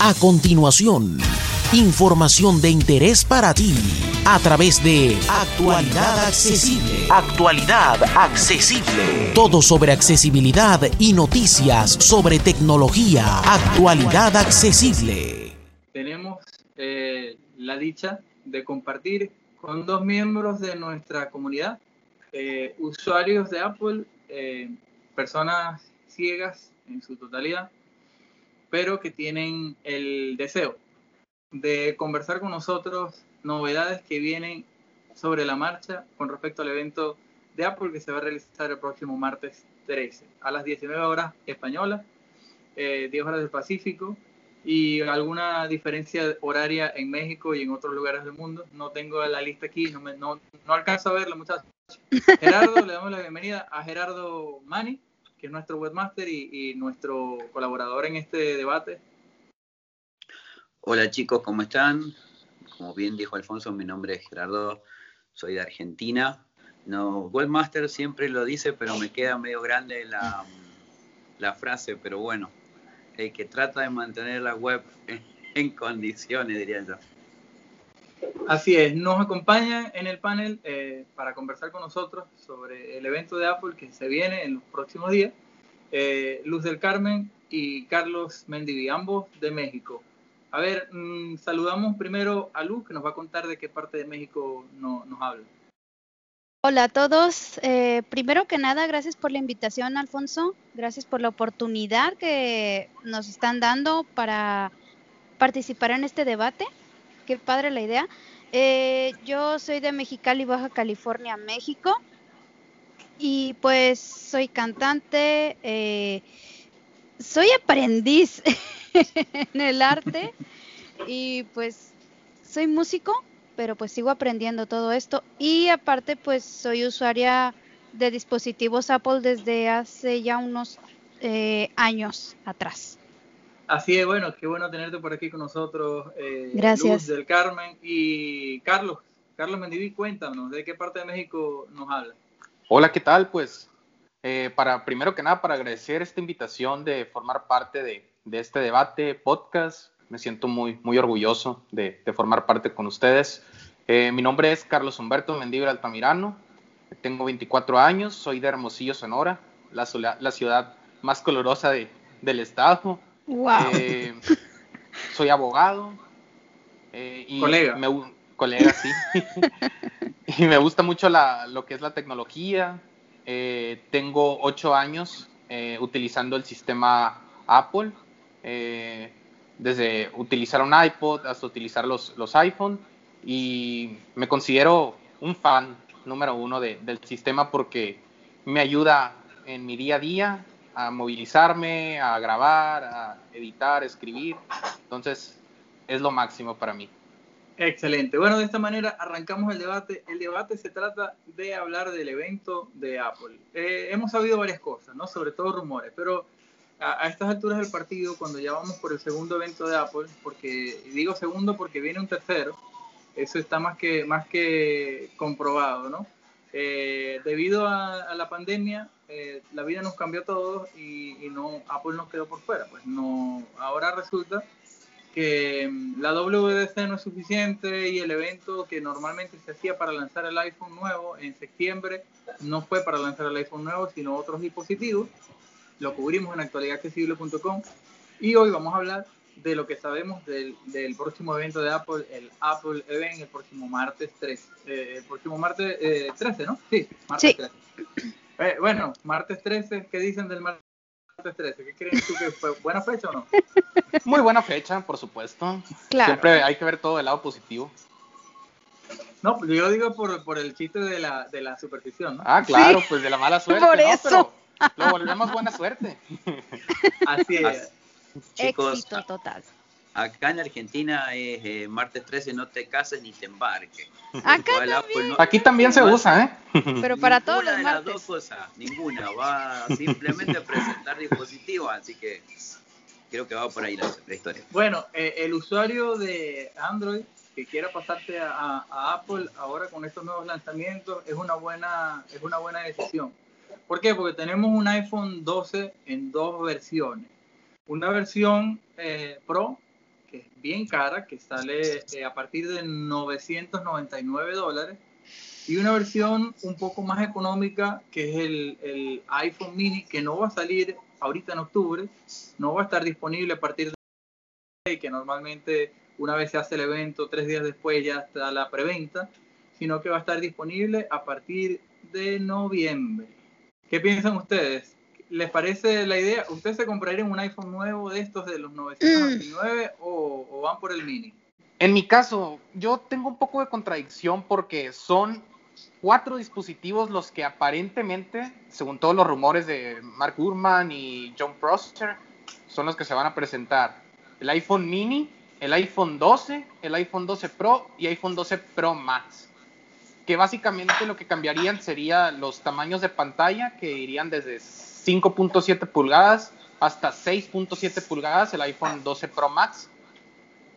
A continuación, información de interés para ti a través de Actualidad Accesible. Actualidad Accesible. Todo sobre accesibilidad y noticias sobre tecnología. Actualidad Accesible. Tenemos eh, la dicha de compartir con dos miembros de nuestra comunidad, eh, usuarios de Apple, eh, personas ciegas en su totalidad, pero que tienen el deseo de conversar con nosotros novedades que vienen sobre la marcha con respecto al evento de Apple que se va a realizar el próximo martes 13 a las 19 horas españolas, 10 eh, horas del Pacífico y alguna diferencia horaria en México y en otros lugares del mundo. No tengo la lista aquí, no, no, no alcanzo a verla, muchachos. Gerardo, le damos la bienvenida a Gerardo Mani, que es nuestro webmaster y, nuestro colaborador en este debate. Hola chicos, ¿cómo están? Como bien dijo Alfonso, mi nombre es Gerardo, soy de Argentina. No, webmaster siempre lo dice, pero me queda medio grande la, frase, pero bueno, el que trata de mantener la web en condiciones, diría yo. Así es, nos acompaña en el panel eh, para conversar con nosotros sobre el evento de Apple que se viene en los próximos días, eh, Luz del Carmen y Carlos Mendivi, ambos de México. A ver, mm, saludamos primero a Luz, que nos va a contar de qué parte de México nos habla. Hola a todos. Eh, primero que nada, gracias por la invitación, Alfonso. Gracias por la oportunidad que nos están dando para participar en este debate qué padre la idea. Eh, yo soy de Mexicali, Baja California, México. Y pues soy cantante, eh, soy aprendiz en el arte y pues soy músico, pero pues sigo aprendiendo todo esto. Y aparte pues soy usuaria de dispositivos Apple desde hace ya unos eh, años atrás. Así es, bueno, qué bueno tenerte por aquí con nosotros. Eh, Gracias. Luz del Carmen y Carlos. Carlos Mendiví, cuéntanos, ¿de qué parte de México nos habla? Hola, ¿qué tal? Pues, eh, para primero que nada, para agradecer esta invitación de formar parte de, este debate, podcast. Me siento muy, muy orgulloso de, formar parte con ustedes. Eh, mi nombre es Carlos Humberto Mendívil Altamirano. Tengo 24 años, soy de Hermosillo, Sonora, la, la ciudad más colorosa del estado. Wow. Eh, soy abogado. Eh, y colega. Me, colega, sí. y me gusta mucho la, lo que es la tecnología. Eh, tengo ocho años utilizando el sistema Apple. desde utilizar un iPod hasta utilizar los, los iPhone. Y me considero un fan número uno del sistema porque me ayuda en mi día a día a movilizarme, a grabar, a editar, escribir. Entonces, es lo máximo para mí. Excelente. Bueno, de esta manera arrancamos el debate. El debate se trata de hablar del evento de Apple. Eh, hemos sabido varias cosas, ¿no? Sobre todo rumores, pero a, estas alturas del partido, cuando ya vamos por el segundo evento de Apple, porque digo segundo porque viene un tercero, eso está más que, más que comprobado, ¿no? Eh, debido a, la pandemia, eh, la vida nos cambió a todos y, no Apple nos quedó por fuera. Pues no, ahora resulta que mm, la WWDC no es suficiente y el evento que normalmente se hacía para lanzar el iPhone nuevo en septiembre no fue para lanzar el iPhone nuevo, sino otros dispositivos. Lo cubrimos en actualidadaccesible.com y hoy vamos a hablar de lo que sabemos del, del, próximo evento de Apple, el Apple Event, el próximo martes 13. Eh, el próximo martes 13, eh, ¿no? Sí, martes 13. Eh, bueno, martes 13, ¿qué dicen del martes 13? ¿Qué creen tú que fue? ¿Buena fecha o no? Muy buena fecha, por supuesto. Claro. Siempre hay que ver todo el lado positivo. No, pues yo digo por, por el chiste de la, de la superstición, ¿no? Ah, claro, pues de la mala suerte. Por eso. lo volvemos buena suerte. Así es. Chicos, Éxito total. Acá en Argentina es eh, martes 13, no te cases ni te embarques. Acá también. Aquí también se usa, ¿eh? Pero para todos los de las dos cosas, ninguna. Va simplemente a presentar dispositivos, así que creo que va por ahí la, historia. Bueno, eh, el usuario de Android que quiera pasarse a, a, Apple ahora con estos nuevos lanzamientos es una buena, es una buena decisión. ¿Por qué? Porque tenemos un iPhone 12 en dos versiones una versión eh, Pro que es bien cara, que sale eh, a partir de 999 dólares, y una versión un poco más económica, que es el, el iPhone mini, que no va a salir ahorita en octubre, no va a estar disponible a partir de que normalmente una vez se hace el evento, tres días después ya está la preventa, sino que va a estar disponible a partir de noviembre. ¿Qué piensan ustedes? ¿Les parece la idea? ¿Ustedes se comprarían un iPhone nuevo de estos de los 999 o, o van por el mini? En mi caso, yo tengo un poco de contradicción porque son cuatro dispositivos los que aparentemente, según todos los rumores de Mark Gurman y John Prosser, son los que se van a presentar. El iPhone mini, el iPhone 12, el iPhone 12 Pro y iPhone 12 Pro Max. Que básicamente lo que cambiarían sería los tamaños de pantalla, que irían desde 5.7 pulgadas hasta 6.7 pulgadas, el iPhone 12 Pro Max.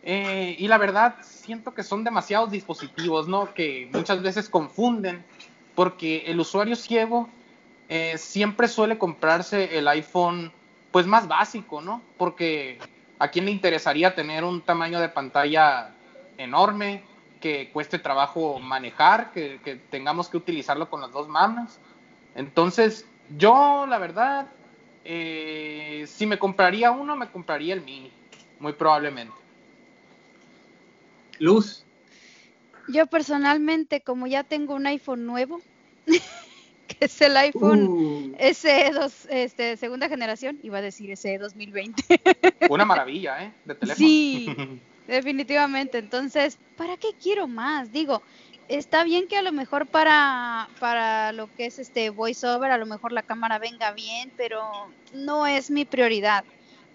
Eh, y la verdad, siento que son demasiados dispositivos, ¿no? Que muchas veces confunden, porque el usuario ciego eh, siempre suele comprarse el iPhone, pues más básico, ¿no? Porque ¿A quién le interesaría tener un tamaño de pantalla enorme, que cueste trabajo manejar, que, tengamos que utilizarlo con las dos manos? Entonces, yo la verdad, eh, si me compraría uno, me compraría el mini, muy probablemente. Luz. Yo personalmente, como ya tengo un iPhone nuevo, que es el iPhone uh. SE2, este, segunda generación, iba a decir SE 2020. Una maravilla, ¿eh? De teléfono. Sí, definitivamente. Entonces, ¿para qué quiero más? Digo, está bien que a lo mejor para, para lo que es este voiceover, a lo mejor la cámara venga bien, pero no es mi prioridad.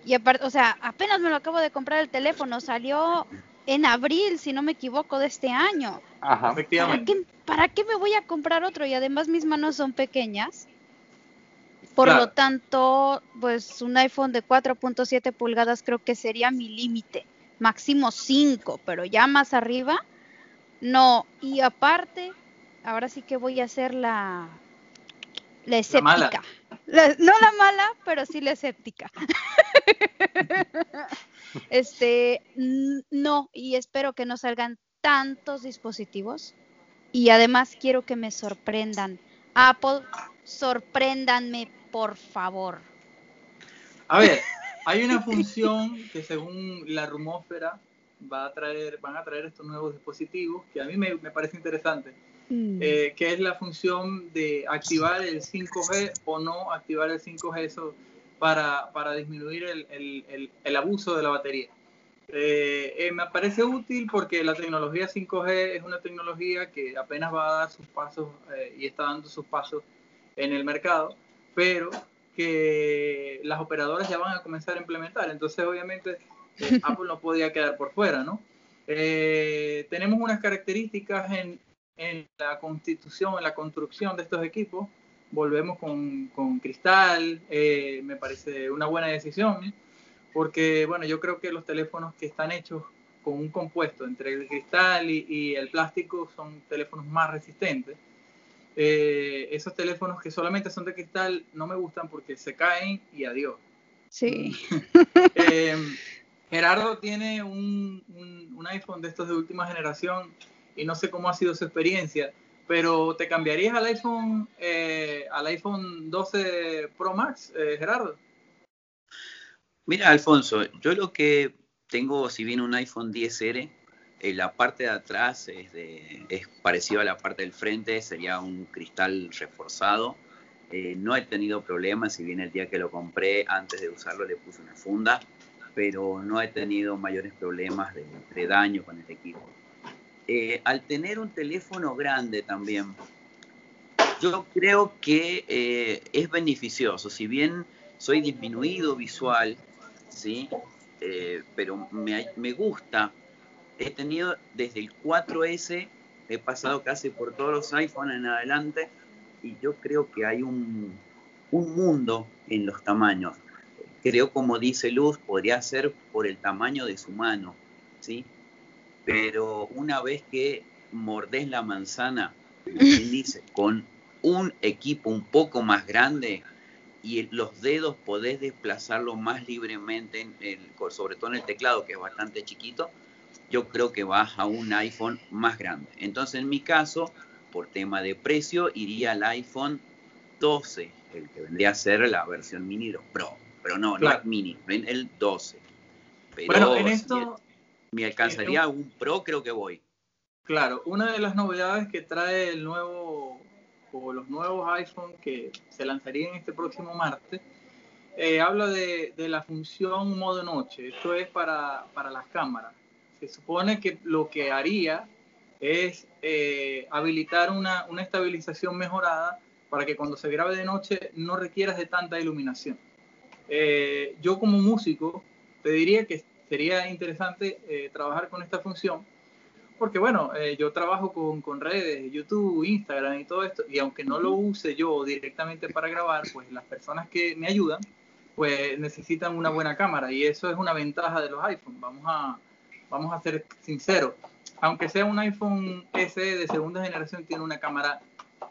Y aparte, o sea, apenas me lo acabo de comprar el teléfono, salió en abril, si no me equivoco, de este año. Ajá, efectivamente. ¿Para qué, me voy a comprar otro? Y además mis manos son pequeñas. Por lo tanto, pues un iPhone de 4.7 pulgadas creo que sería mi límite. Máximo 5, pero ya más arriba, no. Y aparte, ahora sí que voy a hacer la, la escéptica. no la mala, pero sí la escéptica. este, no, y espero que no salgan tantos dispositivos. Y además quiero que me sorprendan. Apple, sorpréndanme, por favor. A ver, hay una función que según la rumósfera va a traer, van a traer estos nuevos dispositivos que a mí me, me parece interesante Mm. Eh, que es la función de activar el 5G o no activar el 5G eso para, para disminuir el, el, el, abuso de la batería. Eh, eh, me parece útil porque la tecnología 5G es una tecnología que apenas va a dar sus pasos y está dando sus pasos en el mercado, pero que las operadoras ya van a comenzar a implementar. Entonces, obviamente, Apple no podía quedar por fuera, ¿no? tenemos unas características en, en la constitución, en la construcción de estos equipos. Volvemos con, con cristal, eh, me parece una buena decisión, porque bueno, yo creo que los teléfonos que están hechos con un compuesto entre el cristal y, el plástico son teléfonos más resistentes. Eh, esos teléfonos que solamente son de cristal no me gustan porque se caen y adiós. Sí. Eh, Gerardo tiene un, un, un, iPhone de estos de última generación y no sé cómo ha sido su experiencia, pero ¿te cambiarías al iPhone, eh, al iPhone 12 Pro Max, eh, Gerardo? Mira, Alfonso, yo lo que tengo, si bien un iPhone 10R, en la parte de atrás es, de, es parecido a la parte del frente, sería un cristal reforzado. Eh, no he tenido problemas, si bien el día que lo compré, antes de usarlo le puse una funda, pero no he tenido mayores problemas de, de daño con el equipo. Eh, al tener un teléfono grande también, yo creo que eh, es beneficioso. Si bien soy disminuido visual, ¿sí? Eh, pero me, gusta. He tenido desde el 4S, he pasado casi por todos los iPhones en adelante, y yo creo que hay un, un mundo en los tamaños. Creo, como dice Luz, podría ser por el tamaño de su mano, ¿sí? pero una vez que mordés la manzana, dice, con un equipo un poco más grande, y los dedos podés desplazarlo más libremente, en el, sobre todo en el teclado que es bastante chiquito, yo creo que vas a un iPhone más grande. Entonces en mi caso, por tema de precio, iría al iPhone 12, el que vendría a ser la versión mini Pro, pero no, no es mini, el 12. Pero bueno, en esto... me alcanzaría un Pro, creo que voy. Claro, una de las novedades que trae el nuevo o los nuevos iPhone que se lanzarían este próximo martes, eh, habla de, la función modo noche. Esto es para, las cámaras. Se supone que lo que haría es eh, habilitar una, estabilización mejorada para que cuando se grabe de noche no requieras de tanta iluminación. Eh, yo como músico te diría que sería interesante trabajar con esta función porque bueno, eh, yo trabajo con, con, redes, YouTube, Instagram y todo esto, y aunque no lo use yo directamente para grabar, pues las personas que me ayudan, pues necesitan una buena cámara, y eso es una ventaja de los iPhones, vamos a, vamos a ser sinceros. Aunque sea un iPhone SE de segunda generación, tiene una cámara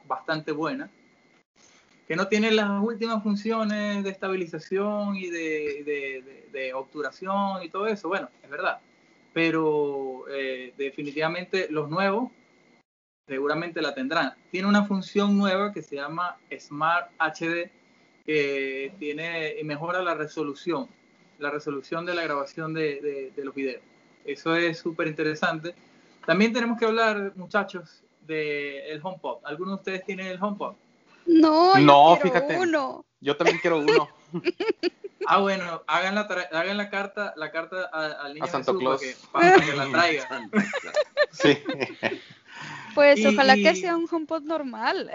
bastante buena, que no tiene las últimas funciones de estabilización y de, de, de obturación y todo eso, bueno, es verdad pero eh, definitivamente los nuevos seguramente la tendrán. Tiene una función nueva que se llama Smart HD, que mejora la resolución, la resolución de la grabación de, los videos. Eso es súper interesante. También tenemos que hablar, muchachos, del HomePod. ¿Alguno de ustedes tiene el HomePod? No, no, fíjate. Uno. Yo también quiero uno. Ah, bueno, hagan la, hagan la carta, la carta al niño a Santo Claus. Para que, la traiga. Sí. Pues ojalá que sea un HomePod normal.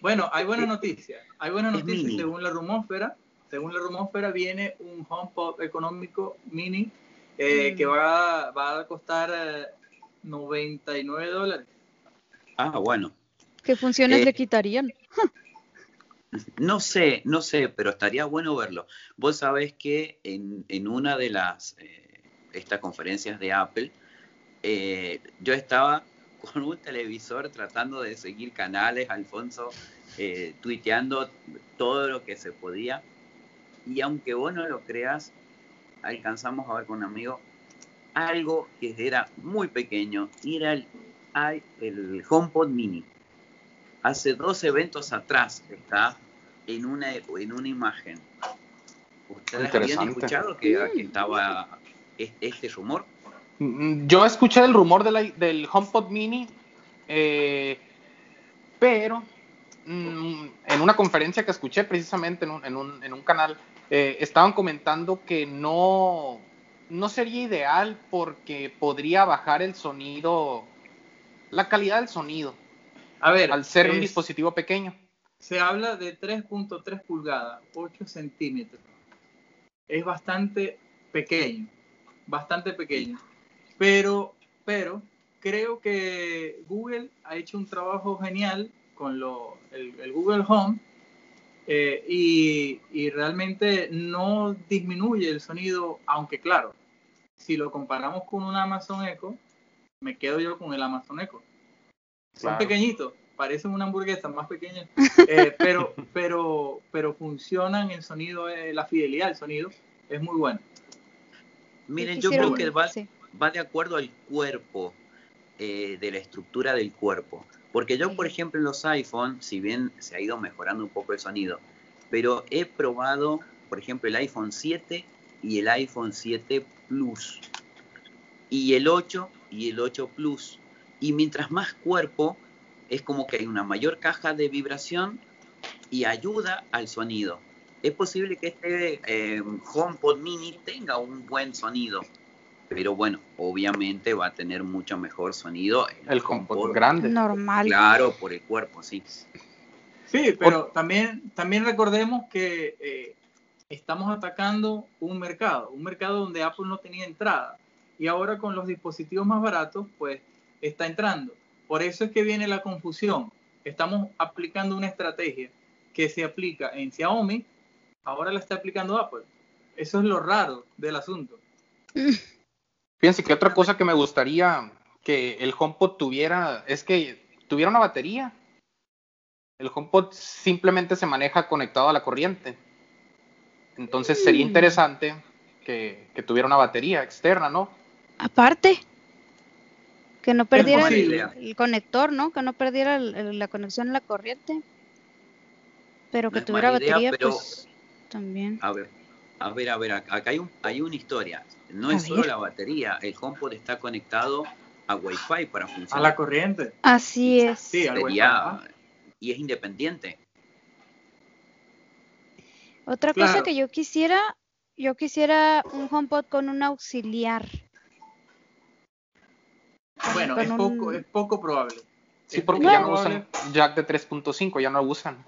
Bueno, hay buena noticia. Hay buena noticia según la rumósfera. Según la rumósfera viene un HomePod económico mini eh, que mm. va, va, a costar 99 eh, dólares. Ah, bueno. ¿Qué funciones eh, le quitarían? No sé, no sé, pero estaría bueno verlo. Vos sabés que en, una de las eh, estas conferencias de Apple, eh, yo estaba con un televisor tratando de seguir canales, Alfonso, eh, tuiteando todo lo que se podía. Y aunque vos no lo creas, alcanzamos a ver con un amigo algo que era muy pequeño, y era el, el HomePod Mini hace dos eventos atrás está en una, en una imagen. ¿Ustedes habían escuchado que, estaba este rumor? Mm, yo escuché el rumor del HomePod Mini, eh, pero mm, en una conferencia que escuché precisamente en un, en un, en un canal, eh, estaban comentando que no, no sería ideal porque podría bajar el sonido, la calidad del sonido. A ver, al ser un dispositivo pequeño. Se habla de 3.3 pulgadas, 8 centímetros. Es bastante pequeño, bastante pequeño. Pero, pero creo que Google ha hecho un trabajo genial con lo, el, Google Home eh, y, y, realmente no disminuye el sonido, aunque claro, si lo comparamos con un Amazon Echo, me quedo yo con el Amazon Echo. Son pequeñitos, parecen una hamburguesa más pequeña, eh, pero, pero, pero funcionan, el sonido, eh, la fidelidad del sonido es muy buena. Miren, yo creo que va, va de acuerdo al cuerpo, eh, de la estructura del cuerpo. Porque yo, por ejemplo, en los iPhone, si bien se ha ido mejorando un poco el sonido, pero he probado, por ejemplo, el iPhone 7 y el iPhone 7 Plus, y el 8 y el 8 Plus. Y mientras más cuerpo, es como que hay una mayor caja de vibración y ayuda al sonido. Es posible que este eh, HomePod mini tenga un buen sonido, pero bueno, obviamente va a tener mucho mejor sonido. El, HomePod, grande. Normal. Claro, por el cuerpo, sí. Sí, pero también, también recordemos que eh, estamos atacando un mercado, un mercado donde Apple no tenía entrada. Y ahora con los dispositivos más baratos, pues está entrando. Por eso es que viene la confusión. Estamos aplicando una estrategia que se aplica en Xiaomi, ahora la está aplicando Apple. Eso es lo raro del asunto. Fíjense que otra cosa que me gustaría que el HomePod tuviera es que tuviera una batería. el HomePod simplemente se maneja conectado a la corriente. Entonces sería mm. interesante que, tuviera una batería externa, ¿no? Aparte, que no perdiera el, conector, ¿no? Que no perdiera la conexión a la corriente. Pero que tuviera batería, pues también. A ver, a ver, a ver, acá hay, un, hay una historia. No es solo la batería, el HomePod está conectado a Wi-Fi para funcionar. A la corriente. Así es. Sí, y es independiente. Otra cosa que yo quisiera, yo quisiera un HomePod con un auxiliar. Bueno, es, poco, es poco probable. Sí, porque ya no usan jack de 3.5, ya no lo usan.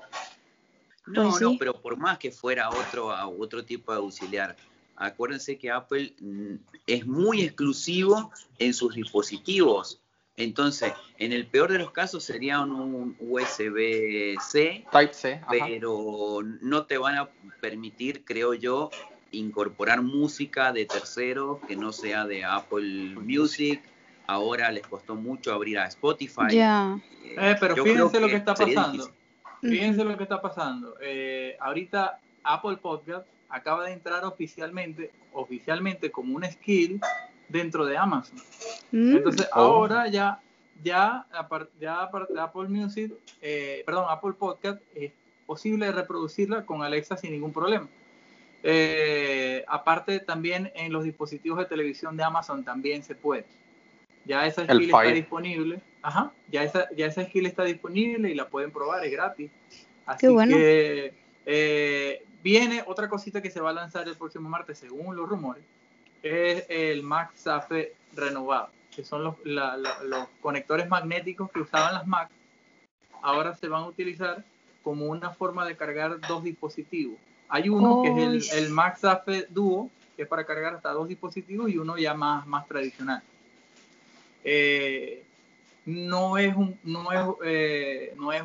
No, pues no, pero por más que fuera otro, otro tipo de auxiliar, acuérdense que Apple mm, es muy exclusivo en sus dispositivos. Entonces, en el peor de los casos sería un USB-C, Type-C, pero no te van a permitir, creo yo, incorporar música de terceros que no sea de Apple Music. Ahora les costó mucho abrir a Spotify. Ya. Eh, pero fíjense lo que está pasando. Fíjense lo que está pasando. Eh, ahorita Apple Podcast acaba de entrar oficialmente, oficialmente como un skill dentro de Amazon. Mm. Entonces oh. ahora ya, ya, ya Apple Music, eh, perdón, Apple Podcast es posible reproducirla con Alexa sin ningún problema. Eh, aparte también en los dispositivos de televisión de Amazon también se puede. Ya esa skill está disponible. Ajá, ya esa, ya esa skill está disponible y la pueden probar, es gratis. Así que eh, viene otra cosita que se va a lanzar el próximo martes, según los rumores, es el MagSafe renovado, que son los, los conectores magnéticos que usaban las Mac. Ahora se van a utilizar como una forma de cargar dos dispositivos. Hay uno que es el, el MagSafe Duo, que es para cargar hasta dos dispositivos, y uno ya más, más tradicional. Eh, no es un, no es, eh, no es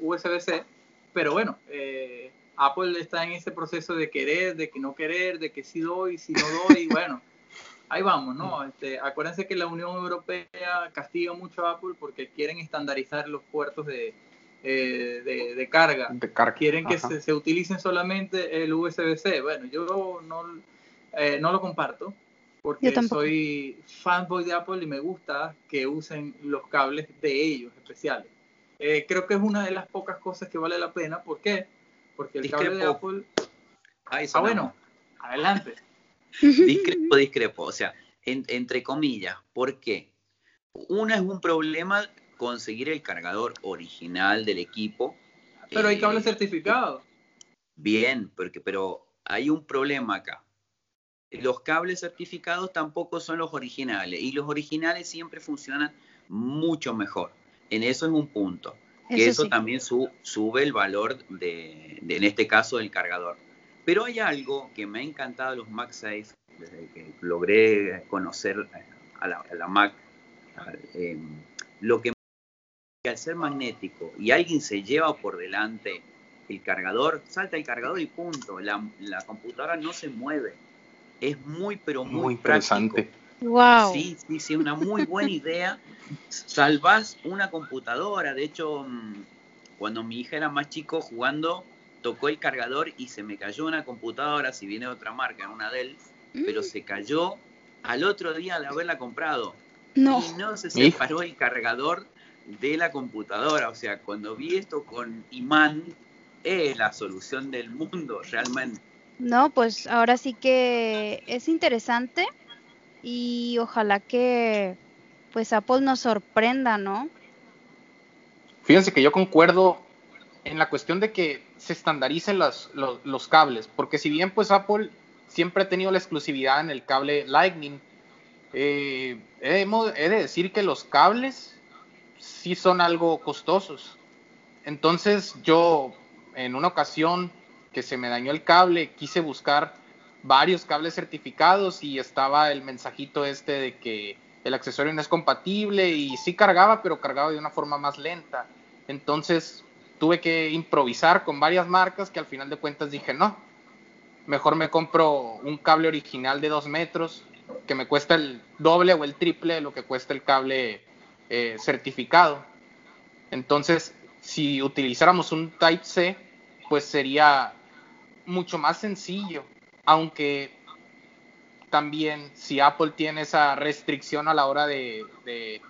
USB-C, eh, pero bueno, Apple está en ese proceso de querer, de que no querer, de que sí doy, si no doy, bueno, ahí vamos, ¿no? Este, acuérdense que la Unión Europea castiga mucho a Apple porque quieren estandarizar los puertos de, de, carga. Quieren que se, se, utilicen solamente el USB-C. Bueno, yo no, no lo comparto porque soy fanboy de Apple y me gusta que usen los cables de ellos especiales. Eh, creo que es una de las pocas cosas que vale la pena. ¿Por qué? Porque el cable de Apple... ah, bueno, adelante. Discrepo, discrepo. O sea, entre comillas, ¿por qué? Una es un problema conseguir el cargador original del equipo. Pero hay cables eh, certificados. Bien, porque, pero hay un problema acá los cables certificados tampoco son los originales y los originales siempre funcionan mucho mejor. En eso es un punto. Que eso, también sube el valor de, en este caso, del cargador. Pero hay algo que me ha encantado de los MagSafe desde que logré conocer a la, Mac. Eh, lo que al ser magnético y alguien se lleva por delante el cargador, salta el cargador y punto. La, la computadora no se mueve es muy, pero muy, interesante. Wow. Sí, sí, sí, una muy buena idea. Salvas una computadora. De hecho, mm, cuando mi hija era más chico jugando, tocó el cargador y se me cayó una computadora, si viene de otra marca, una Dell, pero mm. se cayó al otro día de haberla comprado. No. Y no se separó el cargador de la computadora. O sea, cuando vi esto con imán, es la solución del mundo, realmente. No, pues ahora sí que es interesante y ojalá que pues Apple nos sorprenda, ¿no? Fíjense que yo concuerdo en la cuestión de que se estandaricen los, cables, porque si bien pues Apple siempre ha tenido la exclusividad en el cable Lightning, eh, he, he de decir que los cables sí son algo costosos. Entonces yo en una ocasión que se me dañó el cable, quise buscar varios cables certificados y estaba el mensajito este de que el accesorio no es compatible y sí cargaba, pero cargaba de una forma más lenta. Entonces tuve que improvisar con varias marcas que al final de cuentas dije, no, mejor me compro un cable original de dos metros que me cuesta el doble o el triple de lo que cuesta el cable eh, certificado. Entonces si utilizáramos un Type-C, pues sería mucho más sencillo, aunque también si Apple tiene esa restricción a la hora de, de,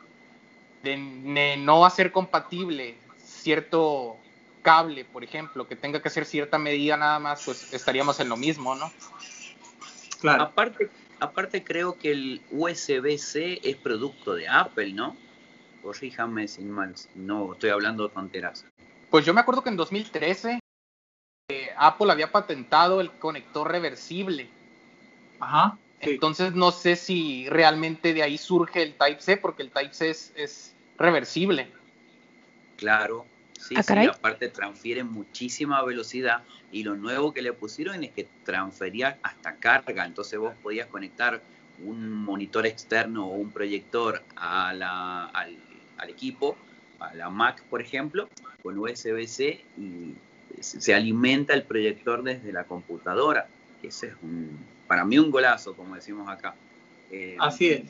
no hacer compatible cierto cable, por ejemplo, que tenga que hacer cierta medida nada más, pues estaríamos en lo mismo, ¿no? Claro. Aparte, aparte creo que el USB-C es producto de Apple, ¿no? Corríjame sin mal, no estoy hablando tonteras. Pues yo me acuerdo que en 2013 eh, Apple había patentado el conector reversible. Ajá. Entonces no sé si realmente de ahí surge el Type-C, porque el Type-C es, reversible. Claro, sí, ah, sí, aparte transfiere muchísima velocidad y lo nuevo que le pusieron es que transfería hasta carga, entonces vos podías conectar un monitor externo o un proyector a la, al, al equipo, a la Mac por ejemplo, con USB-C y se alimenta el proyector desde la computadora. Ese es un, para mí un golazo, como decimos acá. Eh, Así es.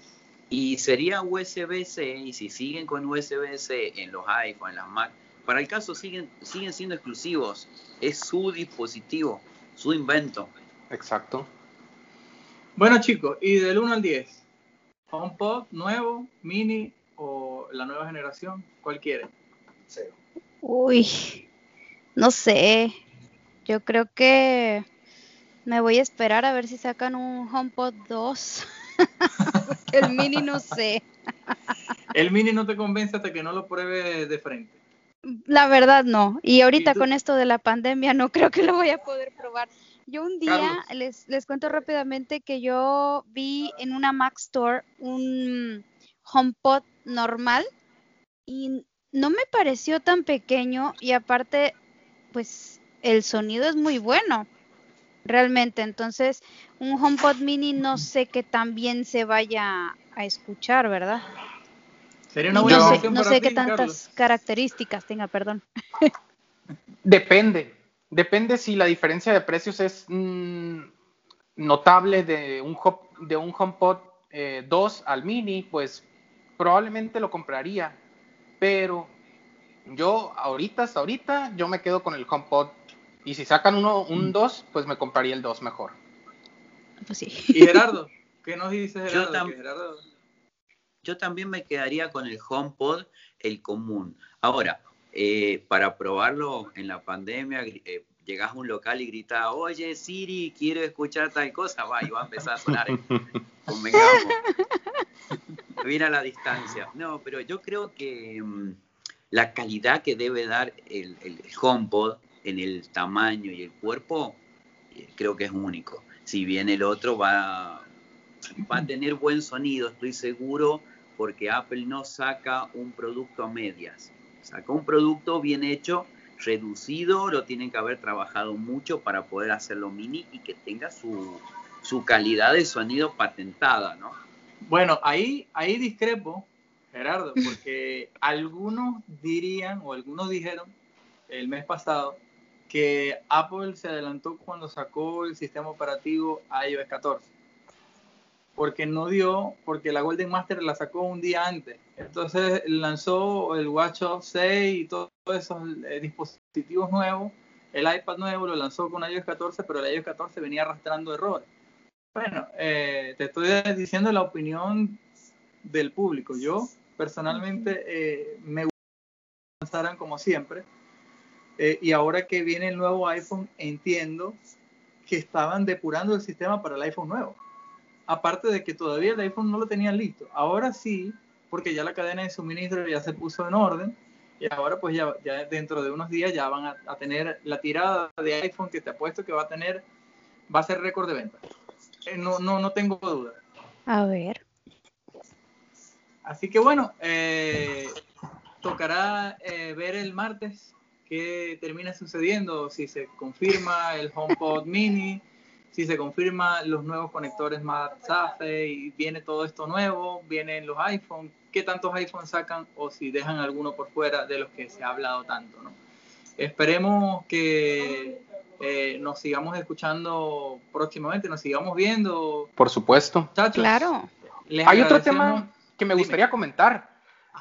Y sería USB-C, y si siguen con USB-C en los iPhone, en las Mac, para el caso siguen, siguen siendo exclusivos. Es su dispositivo, su invento. Exacto. Bueno chicos, y del 1 al 10, HomePod nuevo, mini o la nueva generación, ¿cuál quiere? Uy, no sé. Yo creo que me voy a esperar a ver si sacan un HomePod 2. el mini no sé. el mini no te convence hasta que no lo pruebe de frente. La verdad no. Y ahorita con esto de la pandemia no creo que lo voy a poder probar. Yo un día les, les cuento rápidamente que yo vi en una Mac Store un HomePod normal y no me pareció tan pequeño y aparte pues el sonido es muy bueno realmente. Entonces, un HomePod mini no sé qué tan bien se vaya a escuchar, ¿verdad? Sería una buena no sé, no sé qué tantas características tenga, perdón. Depende, depende si la diferencia de precios es mm, notable de un, de un HomePod 2 eh, al mini, pues probablemente lo compraría, pero yo ahorita, hasta ahorita, yo me quedo con el HomePod. Y si sacan uno, un 2, mm. pues me compraría el 2 mejor. Pues sí. ¿Y Gerardo? ¿Qué nos dice Gerardo? Yo, también me quedaría con el HomePod, el común. Ahora, eh, para probarlo en la pandemia, eh, llegas a un local y gritas, oye Siri, quiero escuchar tal cosa, va, y va a empezar a sonar. Convengamos. Viene a la distancia. No, pero yo creo que... Mm, la calidad que debe dar el, el HomePod en el tamaño y el cuerpo, eh, creo que es único. Si bien el otro va, va a tener buen sonido, estoy seguro, porque Apple no saca un producto a medias. Saca un producto bien hecho, reducido, lo tienen que haber trabajado mucho para poder hacerlo mini y que tenga su, su calidad de sonido patentada, ¿no? Bueno, ahí, ahí discrepo, Gerardo, porque algunos dirían o algunos dijeron el mes pasado que Apple se adelantó cuando sacó el sistema operativo iOS 14. Porque no dio, porque la Golden Master la sacó un día antes. Entonces lanzó el WatchOS 6 y todos esos eh, dispositivos nuevos. El iPad nuevo lo lanzó con iOS 14, pero el iOS 14 venía arrastrando errores. Bueno, eh, te estoy diciendo la opinión del público. Yo personalmente eh, me gustaran como siempre. Eh, y ahora que viene el nuevo iPhone, entiendo que estaban depurando el sistema para el iPhone nuevo. Aparte de que todavía el iPhone no lo tenían listo. Ahora sí, porque ya la cadena de suministro ya se puso en orden. Y ahora pues ya, ya dentro de unos días ya van a, a, tener la tirada de iPhone que te apuesto que va a tener, va a ser récord de venta. Eh, no, no, no tengo duda. A ver. Así que bueno, eh, tocará eh, ver el martes qué termina sucediendo, si se confirma el HomePod Mini, si se confirma los nuevos conectores MagSafe y viene todo esto nuevo, vienen los iPhones, qué tantos iPhones sacan o si dejan alguno por fuera de los que se ha hablado tanto, ¿no? Esperemos que eh, nos sigamos escuchando próximamente, nos sigamos viendo. Por supuesto. claro. Hay otro tema que me gustaría comentar.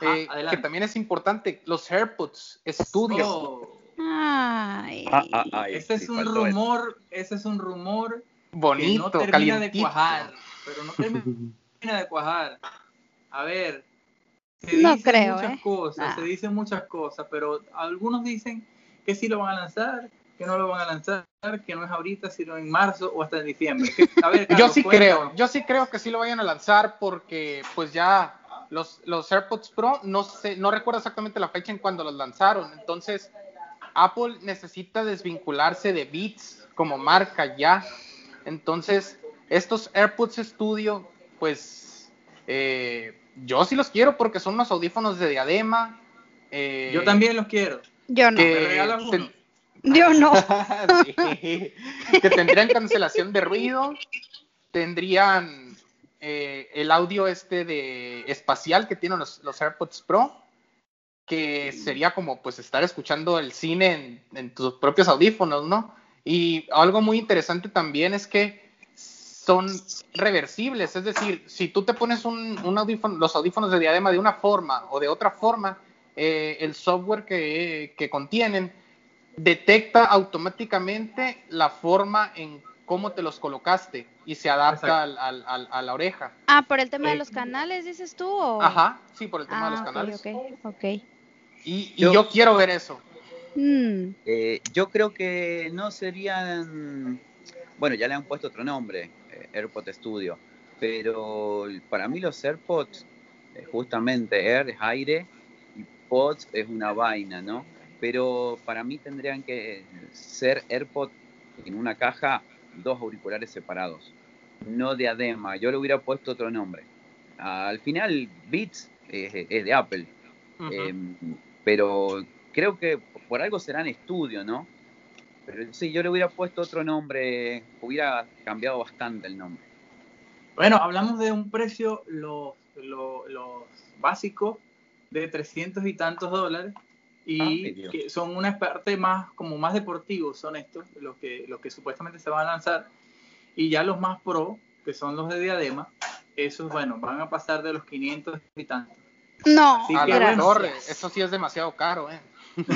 eh, que también es importante, los AirPods Studio. Oh. Ay. Ah, ah, ay, ese sí, es un eso. rumor, ese es un rumor Bonito, que no termina de cuajar, pero no termina de cuajar. A ver, se No dicen creo, muchas ¿eh? cosas, Ah. se dicen muchas cosas, pero algunos dicen que sí lo van a lanzar, que no lo van a lanzar, que no es ahorita, sino en marzo o hasta en diciembre. Que- a ver, Yo sí cuéntanos. creo, yo sí creo que sí lo vayan a lanzar porque pues ya los, los AirPods Pro, no sé, no recuerdo exactamente la fecha en cuando los lanzaron, entonces Apple necesita desvincularse de Beats como marca ya, entonces estos AirPods Studio, pues eh, yo sí los quiero porque son unos audífonos de diadema. eh, Yo también los quiero. Yo no. que- ¿Me regalas uno? Yo no. Sí, que tendrían cancelación de ruido, tendrían eh, el audio este de espacial que tienen los, los AirPods Pro, que sería como pues estar escuchando el cine en, en tus propios audífonos, ¿no? Y algo muy interesante también es que son reversibles, es decir, si tú te pones un, un audífono, los audífonos de diadema de una forma o de otra forma, eh, el software que, que contienen detecta automáticamente la forma en cómo te los colocaste y se adapta al- al- al- a la oreja. Ah, por el tema de Eh, los canales, dices tú. o? Ajá, sí, por el tema Ah, de los ok, canales. ok, ok. Y, y Yo- yo quiero ver eso. Mm, Eh, yo creo que no serían. Bueno, ya le han puesto otro nombre, eh, AirPod Studio. Pero para mí los AirPods, eh, justamente Air es aire y Pods es una vaina, ¿no? Pero para mí tendrían que ser AirPod en una caja, dos auriculares separados. No diadema. Yo le hubiera puesto otro nombre. Al final, Beats es, es de Apple. Eh, pero creo que por algo será en estudio, ¿no? Pero sí, yo le hubiera puesto otro nombre, hubiera cambiado bastante el nombre. Bueno, hablamos de un precio, los, los, los básicos, de 300 y tantos dólares. Y Ay, Dios. que son una parte más, como más deportivos, son estos, los que, los que supuestamente se van a lanzar. Y ya los más pro, que son los de diadema, esos, bueno, van a pasar de los 500 y tantos. No, Así a que la bueno. torre, eso sí es demasiado caro, ¿eh?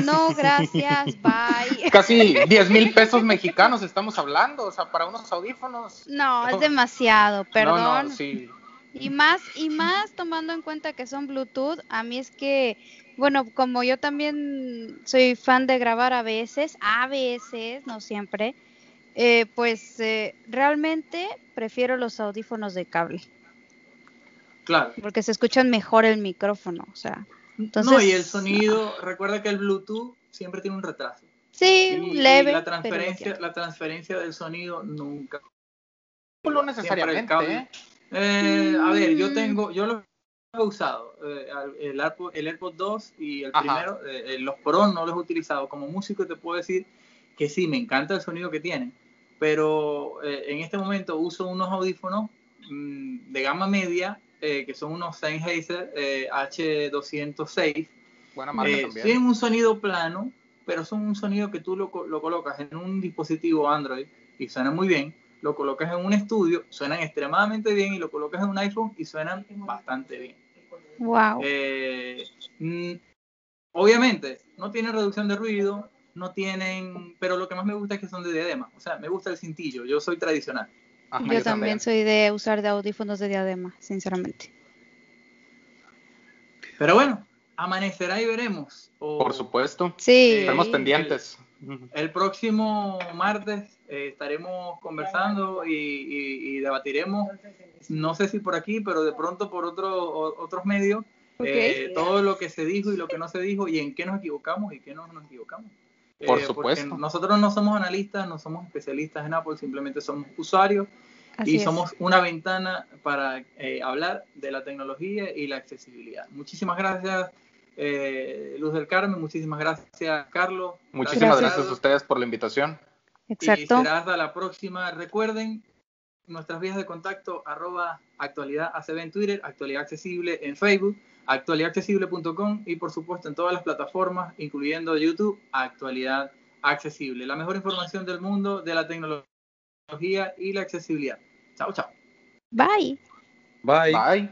no, gracias, bye. Casi 10 mil pesos mexicanos estamos hablando, o sea, para unos audífonos. No, es demasiado, perdón. No, no, sí. Y más, y más tomando en cuenta que son Bluetooth, a mí es que, bueno, como yo también soy fan de grabar a veces, a veces, no siempre, eh, pues eh, realmente prefiero los audífonos de cable, Claro. porque se escuchan mejor el micrófono, o sea. no, Entonces, y el sonido, recuerda que el Bluetooth siempre tiene un retraso. Sí, Y, leve. y la transferencia, la transferencia del sonido nunca. No necesariamente, cable. ¿eh? Eh, a ver, yo Mm. tengo, yo lo he usado, eh, el, AirPod, el AirPod 2 y el Ajá. primero, eh, eh, los Pro no los he utilizado. Como músico te puedo decir que sí, me encanta el sonido que tienen, pero eh, en este momento uso unos audífonos mm, de gama media, eh, que son unos Sennheiser eh, H206. Buena marca Eh, también. tienen un sonido plano, pero son un sonido que tú lo, lo colocas en un dispositivo Android y suena muy bien. Lo colocas en un estudio, suenan extremadamente bien y lo colocas en un iPhone y suenan bastante bien. Wow. Eh, obviamente, no tienen reducción de ruido, no tienen, pero lo que más me gusta es que son de diadema. O sea, me gusta el cintillo, yo soy tradicional. Ajá, yo también soy de usar de audífonos de diadema, sinceramente. Pero bueno, amanecerá y veremos. O Por supuesto. Sí. Eh, Estamos pendientes. El próximo martes eh, estaremos conversando y, y- y debatiremos, no sé si por aquí, pero de pronto por otro, o- otros medios, eh, todo lo que se dijo y lo que no se dijo y en qué nos equivocamos y qué no nos equivocamos. Eh, Por porque supuesto. Nosotros no somos analistas, no somos especialistas en Apple, simplemente somos usuarios Así y es. somos una ventana para eh, hablar de la tecnología y la accesibilidad. Muchísimas gracias, eh, Luz del Carmen, muchísimas gracias, Carlos. Muchísimas Gracias. gracias a ustedes por la invitación. Exacto. Y será hasta la próxima. Recuerden nuestras vías de contacto, arroba actualidad ACB en Twitter, actualidad accesible en Facebook, actualidadaccesible.com y por supuesto en todas las plataformas, incluyendo YouTube, actualidad accesible. La mejor información del mundo de la tecnología y la accesibilidad. Chao, chao. Bye. Bye. Bye.